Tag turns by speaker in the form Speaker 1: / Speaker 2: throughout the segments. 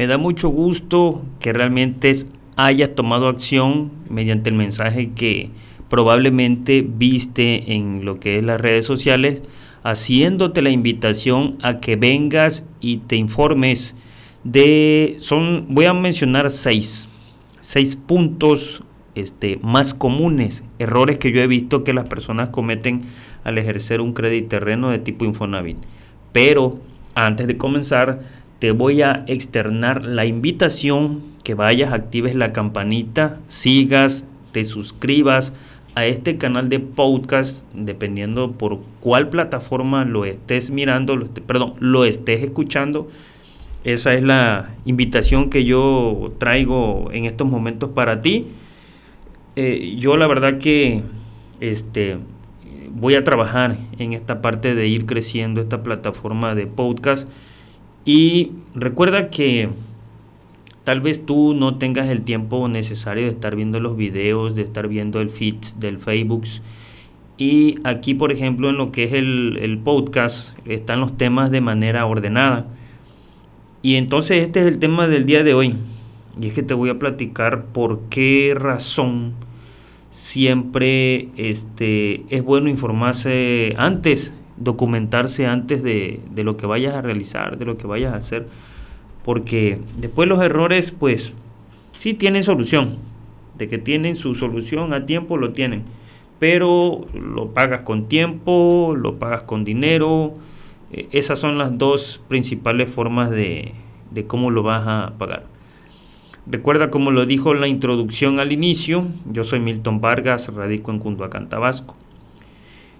Speaker 1: Me da mucho gusto que realmente hayas tomado acción mediante el mensaje que probablemente viste en lo que es las redes sociales, haciéndote la invitación a que vengas y te informes de, son, voy a mencionar seis, seis puntos este, más comunes, errores que yo he visto que las personas cometen al ejercer un crédito terreno de tipo Infonavit. Pero antes de comenzar, te voy a externar la invitación que vayas, actives la campanita, sigas, te suscribas a este canal de podcast, dependiendo por cuál plataforma lo estés mirando, perdón, lo estés escuchando. Esa es la invitación que yo traigo en estos momentos para ti. Eh, yo la verdad que este, voy a trabajar en esta parte de ir creciendo esta plataforma de podcast y recuerda que tal vez tú no tengas el tiempo necesario de estar viendo los videos, de estar viendo el feed del Facebook. Y aquí, por ejemplo, en lo que es el, podcast, están los temas de manera ordenada. Y entonces este es el tema del día de hoy. Y es que te voy a platicar por qué razón siempre este, es bueno informarse antes documentarse antes de, lo que vayas a realizar, de lo que vayas a hacer, porque después los errores pues sí tienen solución, de que tienen su solución a tiempo lo tienen, pero lo pagas con tiempo, lo pagas con dinero, eh, esas son las dos principales formas de, de cómo lo vas a pagar. Recuerda como lo dijo en la introducción al inicio, yo soy Milton Vargas, radico en Cunduacán, Tabasco.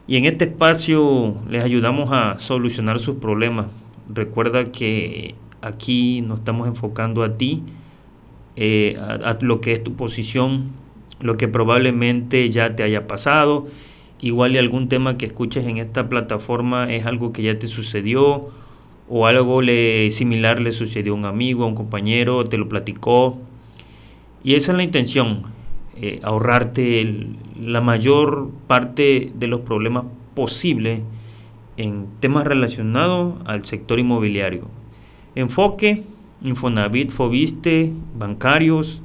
Speaker 1: Y en este espacio les ayudamos a solucionar sus problemas. Recuerda que aquí nos estamos enfocando a ti, eh, a, lo que es tu posición, lo que probablemente ya te haya pasado. Igual algún tema que escuches en esta plataforma es algo que ya te sucedió o algo le, similar le sucedió a un amigo, a un compañero, te lo platicó. Y esa es la intención, eh, ahorrarte la mayor parte de los problemas posibles en temas relacionados al sector inmobiliario. Enfoque, Infonavit, Fobiste, bancarios,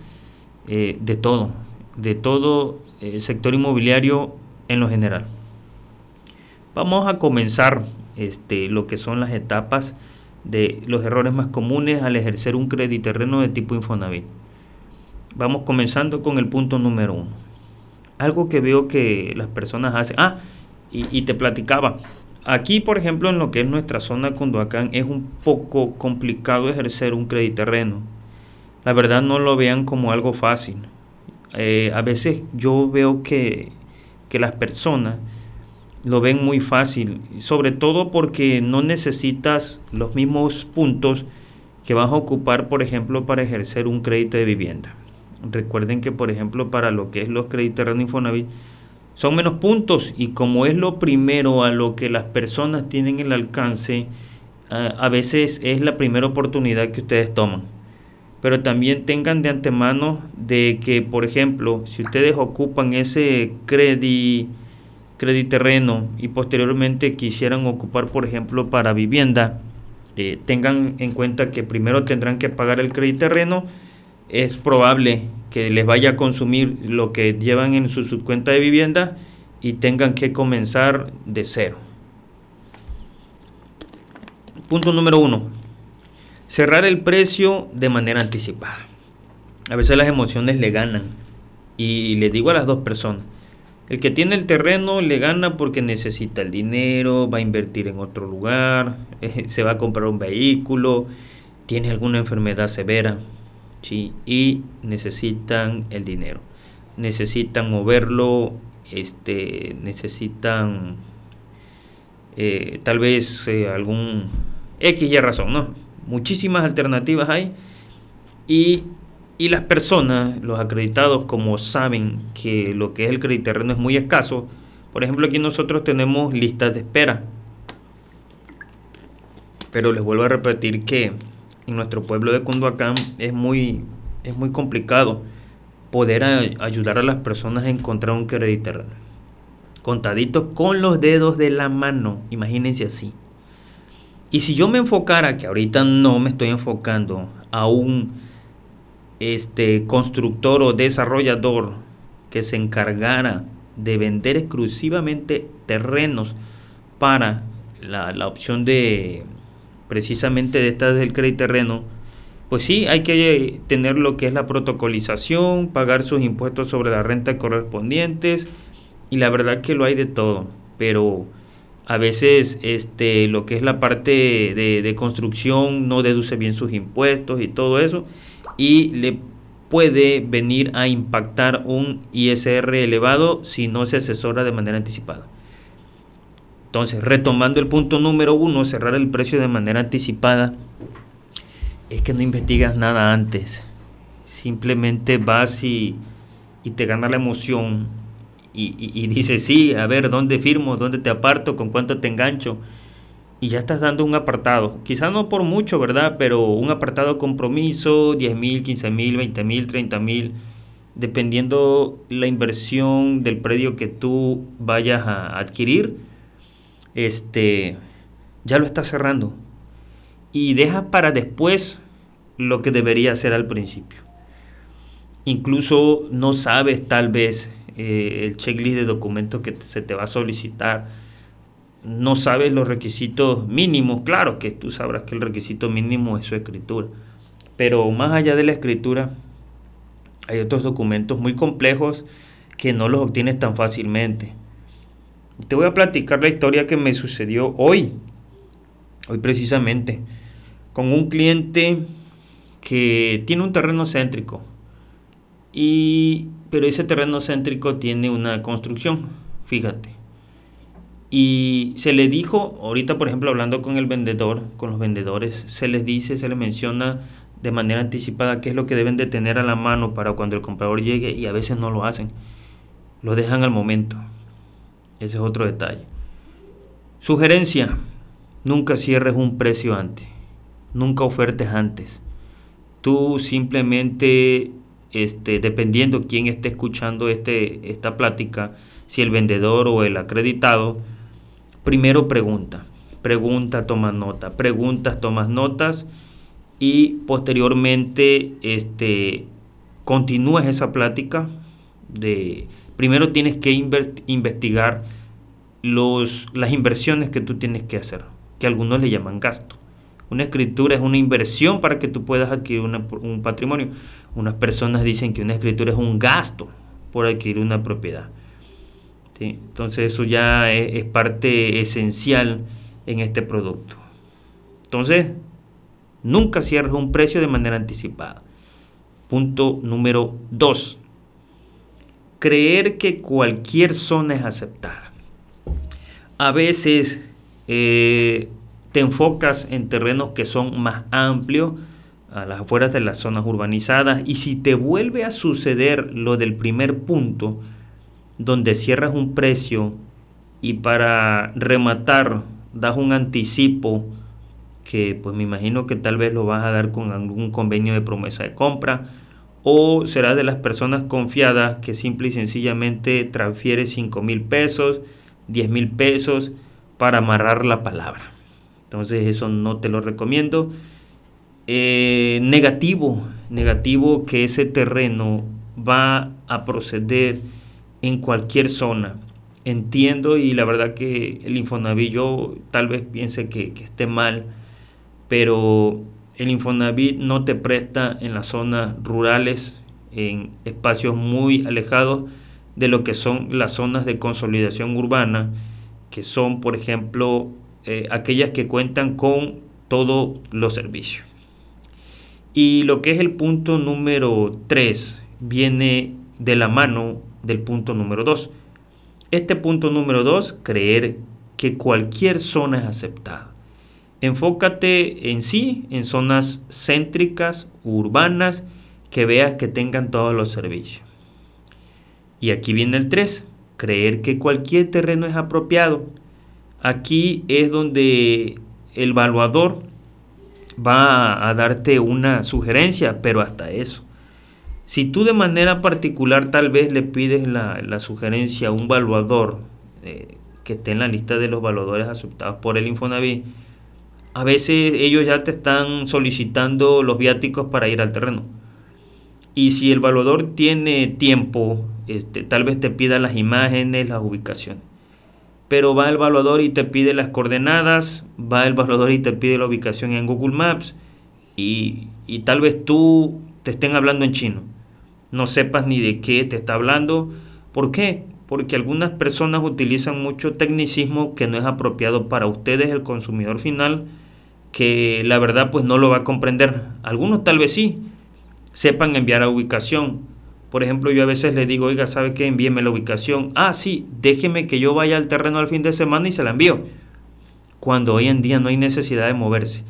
Speaker 1: eh, de todo, de todo el sector inmobiliario en lo general. Vamos a comenzar este, lo que son las etapas de los errores más comunes al ejercer un crédito terreno de tipo Infonavit. Vamos comenzando con el punto número uno. Algo que veo que las personas hacen. Ah, y, te platicaba. Aquí, por ejemplo, en lo que es nuestra zona Cunduacán, es un poco complicado ejercer un crédito terreno. La verdad, no lo vean como algo fácil. Eh, a veces yo veo que, que las personas lo ven muy fácil, sobre todo porque no necesitas los mismos puntos que vas a ocupar, por ejemplo, para ejercer un crédito de vivienda. Recuerden que, por ejemplo, para lo que es los créditos de Infonavit, son menos puntos y como es lo primero a lo que las personas tienen el alcance, a, veces es la primera oportunidad que ustedes toman. Pero también tengan de antemano de que, por ejemplo, si ustedes ocupan ese crédito terreno y posteriormente quisieran ocupar, por ejemplo, para vivienda, eh, tengan en cuenta que primero tendrán que pagar el crédito terreno es probable que les vaya a consumir lo que llevan en su subcuenta de vivienda y tengan que comenzar de cero. Punto número uno. Cerrar el precio de manera anticipada. A veces las emociones le ganan. Y les digo a las dos personas. El que tiene el terreno le gana porque necesita el dinero, va a invertir en otro lugar, se va a comprar un vehículo, tiene alguna enfermedad severa y necesitan el dinero. Necesitan moverlo, este, necesitan eh, tal vez eh, algún X y razón, ¿no? Muchísimas alternativas hay Y, y las personas, los acreditados, como saben que lo que es el crédito terreno es muy escaso, por ejemplo, aquí nosotros tenemos listas de espera. Pero les vuelvo a repetir que en nuestro pueblo de Cunduacán es muy, es muy complicado poder ayudar a las personas a encontrar un crédito terreno. Contaditos con los dedos de la mano, imagínense así. Y si yo me enfocara, que ahorita no me estoy enfocando, a un este, constructor o desarrollador que se encargara de vender exclusivamente terrenos para la, la opción de precisamente de estas del crédito terreno, pues sí, hay que tener lo que es la protocolización, pagar sus impuestos sobre la renta correspondientes y la verdad que lo hay de todo, pero a veces este, lo que es la parte de, de construcción no deduce bien sus impuestos y todo eso y le puede venir a impactar un ISR elevado si no se asesora de manera anticipada. Entonces, retomando el punto número uno, cerrar el precio de manera anticipada, es que no investigas nada antes. Simplemente vas y, te gana la emoción y, y, dices, sí, a ver, ¿dónde firmo? ¿Dónde te aparto? ¿Con cuánto te engancho? y ya estás dando un apartado, quizá no por mucho, ¿verdad? Pero un apartado compromiso, 10 mil, 15 mil, 20 mil, 30 mil, dependiendo la inversión del predio que tú vayas a adquirir, este, ya lo estás cerrando. Y dejas para después lo que debería hacer al principio. Incluso no sabes tal vez eh, el checklist de documentos que se te va a solicitar no sabes los requisitos mínimos, claro que tú sabrás que el requisito mínimo es su escritura, pero más allá de la escritura hay otros documentos muy complejos que no los obtienes tan fácilmente. Te voy a platicar la historia que me sucedió hoy, hoy precisamente, con un cliente que tiene un terreno céntrico, y, pero ese terreno céntrico tiene una construcción, fíjate y se le dijo, ahorita por ejemplo hablando con el vendedor, con los vendedores, se les dice, se les menciona de manera anticipada qué es lo que deben de tener a la mano para cuando el comprador llegue y a veces no lo hacen. Lo dejan al momento. Ese es otro detalle. Sugerencia, nunca cierres un precio antes. Nunca ofertes antes. Tú simplemente, este, dependiendo quién esté escuchando este, esta plática, si el vendedor o el acreditado, primero pregunta, pregunta, toma nota, preguntas, tomas notas y posteriormente este, continúas esa plática de primero tienes que investigar los, las inversiones que tú tienes que hacer, que algunos le llaman gasto. Una escritura es una inversión para que tú puedas adquirir un patrimonio. Unas personas dicen que una escritura es un gasto por adquirir una propiedad. Entonces eso ya es, parte esencial en este producto. Entonces, nunca cierres un precio de manera anticipada. Punto número 2. Creer que cualquier zona es aceptada. A veces eh, te enfocas en terrenos que son más amplios, a las afueras de las zonas urbanizadas, y si te vuelve a suceder lo del primer punto, donde cierras un precio y para rematar das un anticipo que pues me imagino que tal vez lo vas a dar con algún convenio de promesa de compra o será de las personas confiadas que simple y sencillamente transfiere 5 mil pesos, 10 mil pesos para amarrar la palabra. Entonces eso no te lo recomiendo. Eh, negativo, negativo que ese terreno va a proceder en cualquier zona. Entiendo y la verdad que el Infonavit yo tal vez piense que, esté mal, pero el Infonavit no te presta en las zonas rurales, en espacios muy alejados de lo que son las zonas de consolidación urbana, que son, por ejemplo, eh, aquellas que cuentan con todos los servicios. Y lo que es el punto número 3 viene de la mano del punto número 2. Este punto número 2, creer que cualquier zona es aceptada. Enfócate en sí, en zonas céntricas, urbanas, que veas que tengan todos los servicios. Y aquí viene el 3, creer que cualquier terreno es apropiado. Aquí es donde el evaluador va a darte una sugerencia, pero hasta eso. Si tú de manera particular tal vez le pides la, sugerencia a un evaluador eh, que esté en la lista de los evaluadores aceptados por el Infonavit, a veces ellos ya te están solicitando los viáticos para ir al terreno. Y si el evaluador tiene tiempo, este, tal vez te pida las imágenes, las ubicaciones. Pero va el evaluador y te pide las coordenadas, va el evaluador y te pide la ubicación en Google Maps y, y tal vez tú te estén hablando en chino. No sepas ni de qué te está hablando. ¿Por qué? Porque algunas personas utilizan mucho tecnicismo que no es apropiado para ustedes, el consumidor final, que la verdad pues no lo va a comprender. Algunos tal vez sí, sepan enviar a ubicación. Por ejemplo, yo a veces le digo, oiga, ¿sabe qué? Envíeme la ubicación. Ah, sí, déjeme que yo vaya al terreno al fin de semana y se la envío. Cuando hoy en día no hay necesidad de moverse.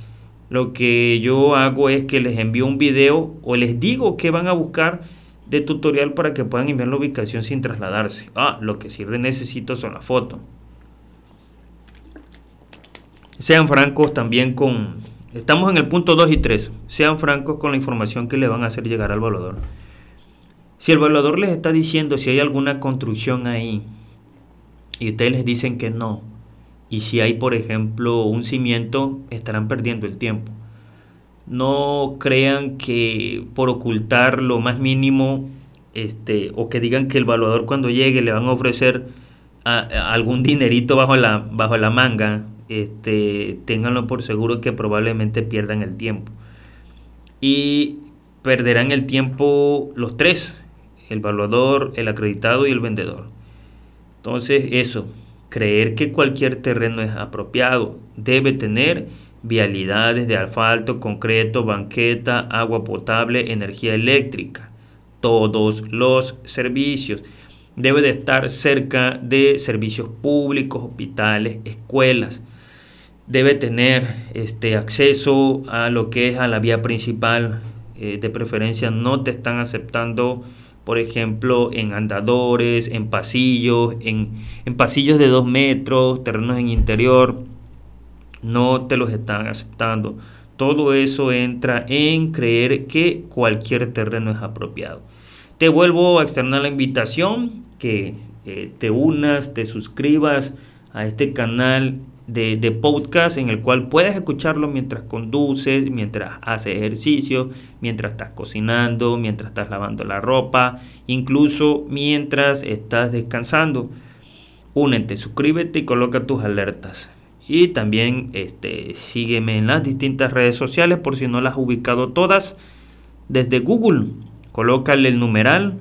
Speaker 1: Lo que yo hago es que les envío un video o les digo que van a buscar de tutorial para que puedan enviar la ubicación sin trasladarse. Ah, lo que sí necesito son las fotos. Sean francos también con... Estamos en el punto 2 y 3. Sean francos con la información que le van a hacer llegar al evaluador. Si el evaluador les está diciendo si hay alguna construcción ahí y ustedes les dicen que no, y si hay, por ejemplo, un cimiento, estarán perdiendo el tiempo. No crean que por ocultar lo más mínimo, este, o que digan que el evaluador cuando llegue le van a ofrecer algún dinerito bajo la, bajo la manga, este, ténganlo por seguro que probablemente pierdan el tiempo. Y perderán el tiempo los tres, el evaluador, el acreditado y el vendedor. Entonces eso, creer que cualquier terreno es apropiado debe tener vialidades de asfalto, concreto, banqueta, agua potable, energía eléctrica, todos los servicios. Debe de estar cerca de servicios públicos, hospitales, escuelas debe tener este acceso a lo que es a la vía principal. Eh, de preferencia no te están aceptando, por ejemplo, en andadores, en pasillos, en, en pasillos de dos metros, terrenos en interior. No te los están aceptando. Todo eso entra en creer que cualquier terreno es apropiado. Te vuelvo a externar la invitación que eh, te unas, te suscribas a este canal de, podcast en el cual puedes escucharlo mientras conduces, mientras haces ejercicio, mientras estás cocinando, mientras estás lavando la ropa, incluso mientras estás descansando. Únete, suscríbete y coloca tus alertas. Y también este, sígueme en las distintas redes sociales por si no las has ubicado todas. Desde Google, colócale el numeral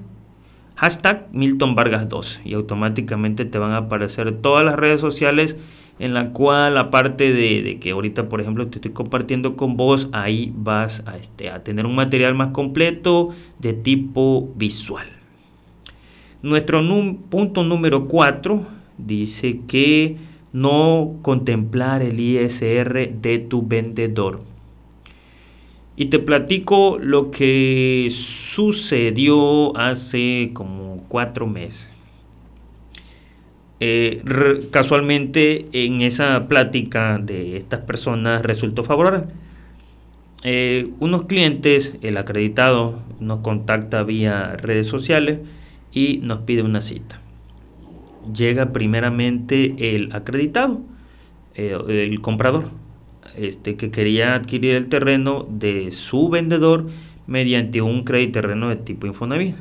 Speaker 1: hashtag Milton Vargas 2 y automáticamente te van a aparecer todas las redes sociales en la cual aparte de, que ahorita por ejemplo te estoy compartiendo con vos, ahí vas a, este, a tener un material más completo de tipo visual. Nuestro punto número 4 dice que no contemplar el ISR de tu vendedor. Y te platico lo que sucedió hace como cuatro meses. Eh, casualmente en esa plática de estas personas resultó favorable. Eh, unos clientes, el acreditado, nos contacta vía redes sociales y nos pide una cita. Llega primeramente el acreditado, eh, el comprador, este, que quería adquirir el terreno de su vendedor mediante un crédito terreno de tipo Infonavit.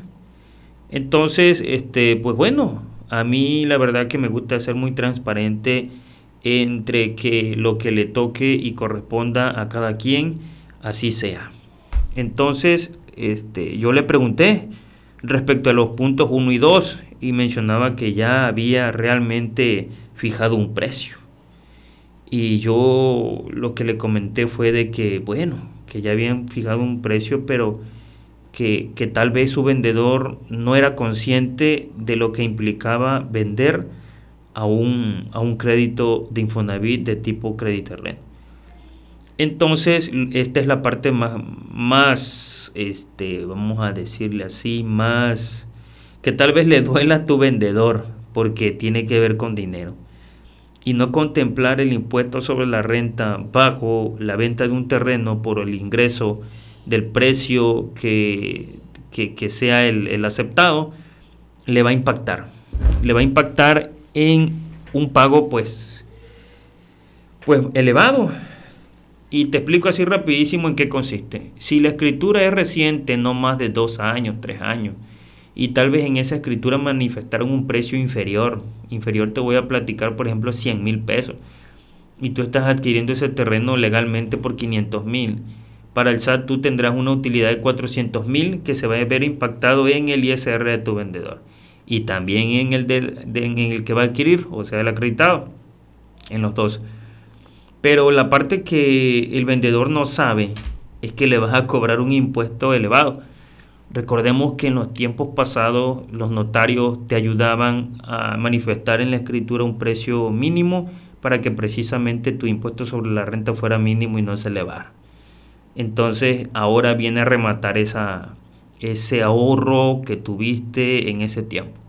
Speaker 1: Entonces, este, pues bueno, a mí la verdad que me gusta ser muy transparente entre que lo que le toque y corresponda a cada quien, así sea. Entonces, este, yo le pregunté respecto a los puntos 1 y 2 y mencionaba que ya había realmente fijado un precio. Y yo lo que le comenté fue de que, bueno, que ya habían fijado un precio, pero que, tal vez su vendedor no era consciente de lo que implicaba vender a un, a un crédito de Infonavit de tipo crédito red. Entonces, esta es la parte más, más este, vamos a decirle así, más que tal vez le duela a tu vendedor porque tiene que ver con dinero. Y no contemplar el impuesto sobre la renta bajo la venta de un terreno por el ingreso del precio que, que, sea el, aceptado, le va a impactar. Le va a impactar en un pago pues, pues elevado. Y te explico así rapidísimo en qué consiste. Si la escritura es reciente, no más de dos años, tres años, y tal vez en esa escritura manifestaron un precio inferior. Inferior te voy a platicar, por ejemplo, 100 mil pesos. Y tú estás adquiriendo ese terreno legalmente por 500 mil. Para el SAT tú tendrás una utilidad de 400 mil que se va a ver impactado en el ISR de tu vendedor. Y también en el, en el que va a adquirir, o sea, el acreditado. En los dos. Pero la parte que el vendedor no sabe es que le vas a cobrar un impuesto elevado Recordemos que en los tiempos pasados los notarios te ayudaban a manifestar en la escritura un precio mínimo para que precisamente tu impuesto sobre la renta fuera mínimo y no se elevara. Entonces ahora viene a rematar esa, ese ahorro que tuviste en ese tiempo.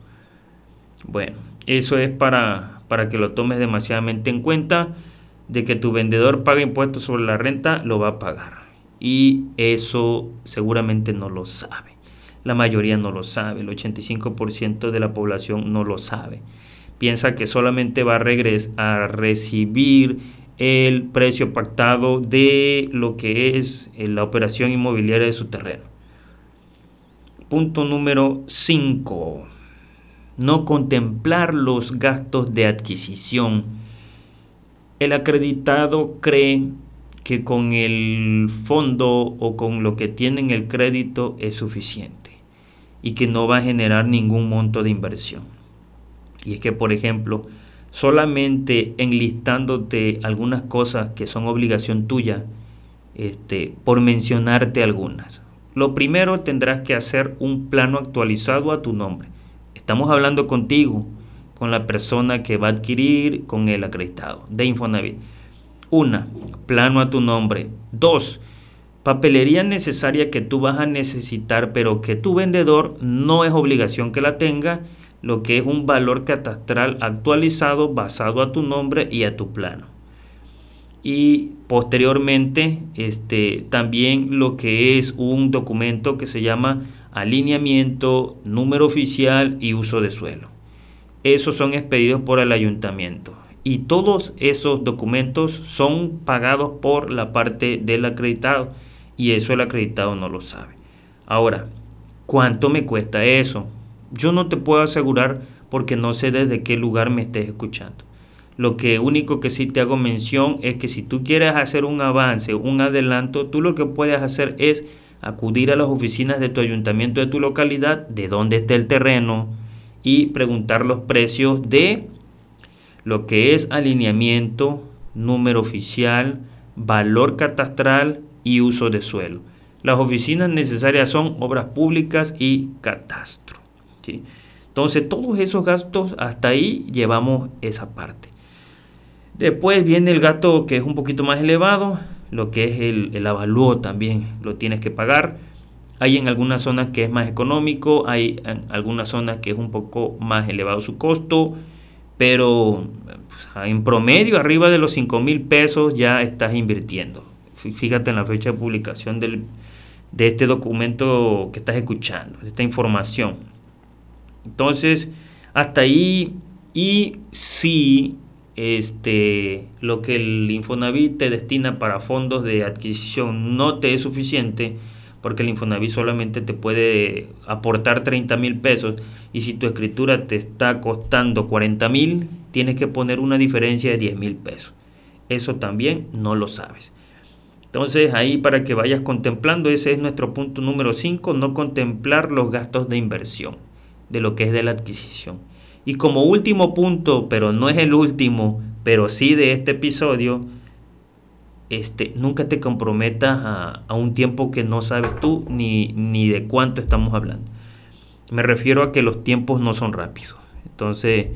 Speaker 1: Bueno, eso es para, para que lo tomes demasiadamente en cuenta de que tu vendedor paga impuestos sobre la renta, lo va a pagar. Y eso seguramente no lo sabe. La mayoría no lo sabe, el 85% de la población no lo sabe. Piensa que solamente va a, a recibir el precio pactado de lo que es eh, la operación inmobiliaria de su terreno. Punto número 5. No contemplar los gastos de adquisición. El acreditado cree que con el fondo o con lo que tiene en el crédito es suficiente y que no va a generar ningún monto de inversión. Y es que, por ejemplo, solamente enlistándote algunas cosas que son obligación tuya, este, por mencionarte algunas. Lo primero tendrás que hacer un plano actualizado a tu nombre. Estamos hablando contigo, con la persona que va a adquirir, con el acreditado de Infonavit. Una, plano a tu nombre. Dos, papelería necesaria que tú vas a necesitar, pero que tu vendedor no es obligación que la tenga, lo que es un valor catastral actualizado basado a tu nombre y a tu plano. Y posteriormente, este, también lo que es un documento que se llama alineamiento, número oficial y uso de suelo. Esos son expedidos por el ayuntamiento. Y todos esos documentos son pagados por la parte del acreditado y eso el acreditado no lo sabe. Ahora, ¿cuánto me cuesta eso? Yo no te puedo asegurar porque no sé desde qué lugar me estés escuchando. Lo que único que sí te hago mención es que si tú quieres hacer un avance, un adelanto, tú lo que puedes hacer es acudir a las oficinas de tu ayuntamiento de tu localidad, de dónde está el terreno, y preguntar los precios de lo que es alineamiento, número oficial, valor catastral y uso de suelo. Las oficinas necesarias son obras públicas y catastro. Entonces, todos esos gastos, hasta ahí llevamos esa parte. Después viene el gasto que es un poquito más elevado, lo que es el, el avalúo también lo tienes que pagar. Hay en algunas zonas que es más económico, hay en algunas zonas que es un poco más elevado su costo, pero pues, en promedio arriba de los 5 mil pesos ya estás invirtiendo fíjate en la fecha de publicación del, de este documento que estás escuchando, esta información. Entonces, hasta ahí, y si este, lo que el Infonavit te destina para fondos de adquisición no te es suficiente, porque el Infonavit solamente te puede aportar 30 mil pesos y si tu escritura te está costando 40 mil, tienes que poner una diferencia de 10 mil pesos. Eso también no lo sabes. Entonces ahí para que vayas contemplando, ese es nuestro punto número 5, no contemplar los gastos de inversión de lo que es de la adquisición. Y como último punto, pero no es el último, pero sí de este episodio, este, nunca te comprometas a, a un tiempo que no sabes tú ni, ni de cuánto estamos hablando. Me refiero a que los tiempos no son rápidos. Entonces,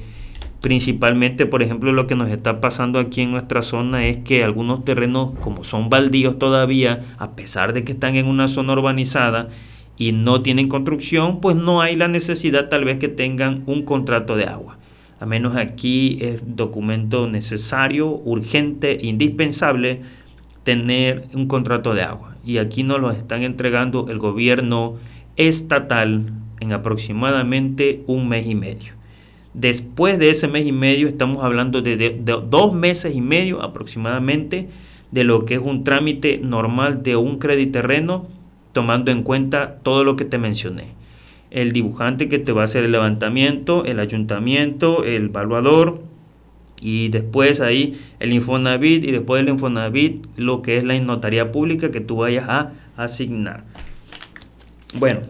Speaker 1: Principalmente, por ejemplo, lo que nos está pasando aquí en nuestra zona es que algunos terrenos, como son baldíos todavía, a pesar de que están en una zona urbanizada y no tienen construcción, pues no hay la necesidad tal vez que tengan un contrato de agua. A menos aquí es documento necesario, urgente, indispensable tener un contrato de agua. Y aquí nos lo están entregando el gobierno estatal en aproximadamente un mes y medio. Después de ese mes y medio, estamos hablando de, dos meses y medio aproximadamente de lo que es un trámite normal de un crédito terreno, tomando en cuenta todo lo que te mencioné. El dibujante que te va a hacer el levantamiento, el ayuntamiento, el evaluador, y después ahí el Infonavit y después del Infonavit lo que es la notaría pública que tú vayas a asignar. Bueno,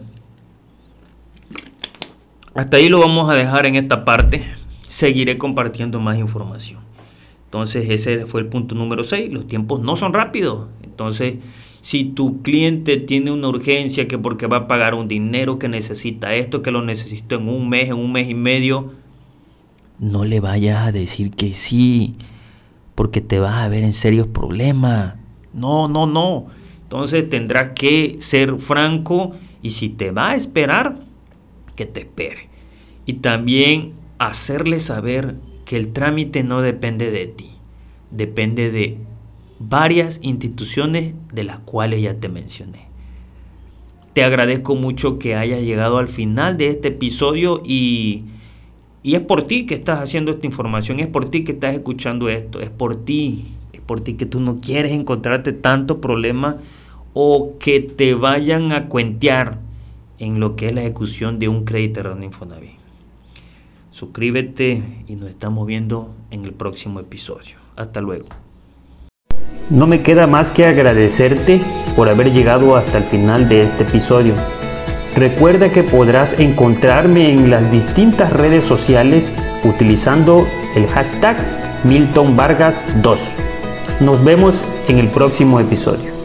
Speaker 1: hasta ahí lo vamos a dejar en esta parte. Seguiré compartiendo más información. Entonces ese fue el punto número 6. Los tiempos no son rápidos. Entonces, si tu cliente tiene una urgencia que porque va a pagar un dinero que necesita esto, que lo necesito en un mes, en un mes y medio, no le vayas a decir que sí, porque te vas a ver en serios problemas. No, no, no. Entonces tendrás que ser franco y si te va a esperar, que te espere. Y también hacerle saber que el trámite no depende de ti, depende de varias instituciones de las cuales ya te mencioné. Te agradezco mucho que hayas llegado al final de este episodio y, y es por ti que estás haciendo esta información, es por ti que estás escuchando esto, es por ti, es por ti que tú no quieres encontrarte tanto problema o que te vayan a cuentear en lo que es la ejecución de un crédito de Infonavit. Suscríbete y nos estamos viendo en el próximo episodio. Hasta luego.
Speaker 2: No me queda más que agradecerte por haber llegado hasta el final de este episodio. Recuerda que podrás encontrarme en las distintas redes sociales utilizando el hashtag Milton Vargas 2. Nos vemos en el próximo episodio.